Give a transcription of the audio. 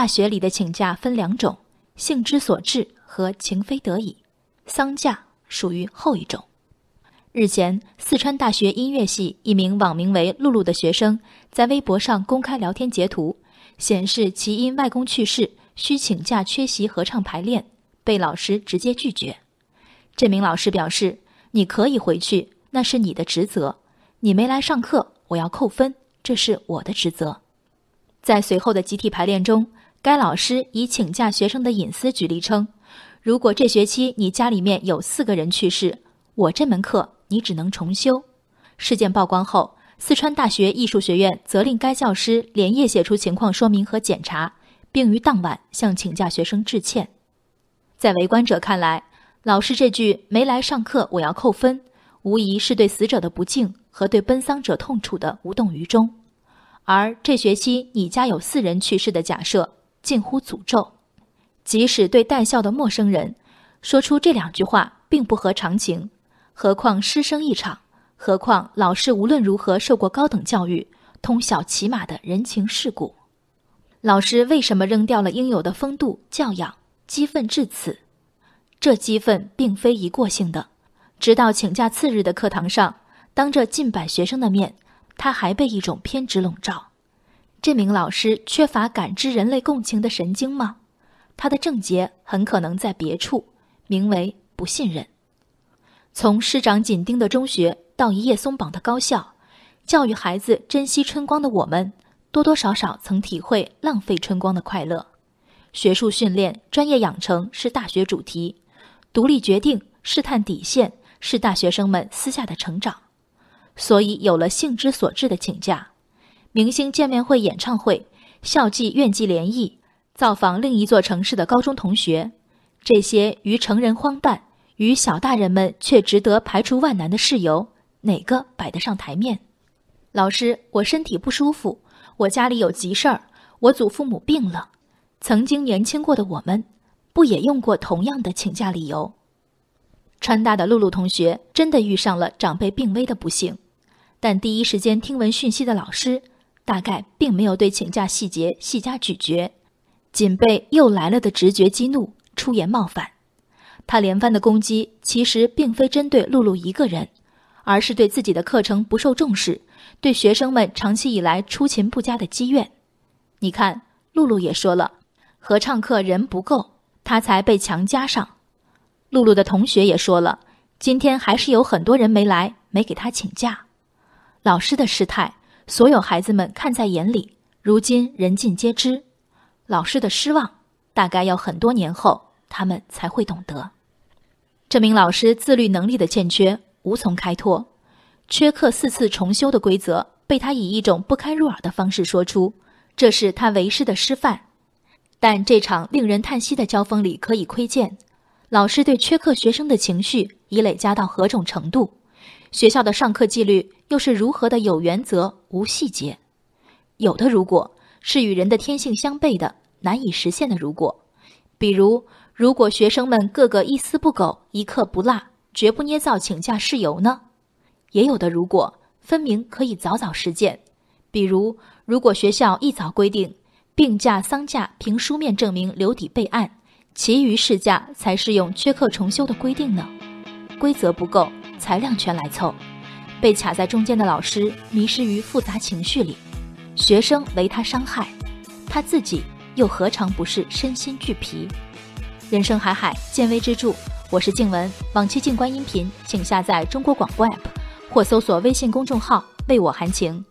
大学里的请假分两种：性之所至和情非得已。丧假属于后一种。日前，四川大学音乐系一名网名为“露露”的学生在微博上公开聊天截图，显示其因外公去世需请假缺席合唱排练，被老师直接拒绝。这名老师表示：“你可以回去，那是你的职责。你没来上课，我要扣分，这是我的职责。”在随后的集体排练中，该老师以请假学生的隐私举例称：“如果这学期你家里面有四个人去世，我这门课你只能重修。”事件曝光后，四川大学艺术学院责令该教师连夜写出情况说明和检查，并于当晚向请假学生致歉。在围观者看来，老师这句“没来上课，我要扣分”，无疑是对死者的不敬和对奔丧者痛楚的无动于衷。而这学期你家有四人去世的假设近乎诅咒，即使对带笑的陌生人说出这两句话并不合常情，何况师生一场？何况老师无论如何受过高等教育，通晓起码的人情世故，老师为什么扔掉了应有的风度教养，激愤至此？这激愤并非一过性的，直到请假次日的课堂上，当着近百学生的面。他还被一种偏执笼罩，这名老师缺乏感知人类共情的神经吗？他的症结很可能在别处，名为不信任。从师长紧盯的中学到一夜松绑的高校，教育孩子珍惜春光的我们，多多少少曾体会浪费春光的快乐。学术训练、专业养成是大学主题，独立决定、试探底线是大学生们私下的成长。所以有了性之所至的请假，明星见面会、演唱会、校际、院际联谊、造访另一座城市的高中同学，这些于成人荒诞，于小大人们却值得排除万难的事由，哪个摆得上台面？老师，我身体不舒服，我家里有急事儿，我祖父母病了。曾经年轻过的我们，不也用过同样的请假理由？川大的露露同学真的遇上了长辈病危的不幸。但第一时间听闻讯息的老师，大概并没有对请假细节细加咀嚼，仅被又来了的直觉激怒，出言冒犯。他连番的攻击，其实并非针对露露一个人，而是对自己的课程不受重视，对学生们长期以来出勤不佳的积怨。你看，露露也说了，合唱课人不够，他才被强加上。露露的同学也说了，今天还是有很多人没来，没给他请假。老师的失态，所有孩子们看在眼里，如今人尽皆知。老师的失望，大概要很多年后他们才会懂得。这名老师自律能力的欠缺，无从开脱。缺课四次重修的规则，被他以一种不堪入耳的方式说出，这是他为师的失范。但这场令人叹息的交锋里，可以窥见，老师对缺课学生的情绪已累加到何种程度。学校的上课纪律又是如何的有原则无细节？有的如果是与人的天性相悖的难以实现的如果，比如如果学生们个个一丝不苟一刻不落，绝不捏造请假事由呢？也有的如果分明可以早早实践，比如如果学校一早规定病假丧假凭书面证明留底备案，其余事假才适用缺课重修的规定呢？规则不够。材料全来凑，被卡在中间的老师迷失于复杂情绪里，学生为他伤害，他自己又何尝不是身心俱疲？人生海海，见微知著。我是静文，往期静观音频，请下载中国广播 app 或搜索微信公众号“为我含情”。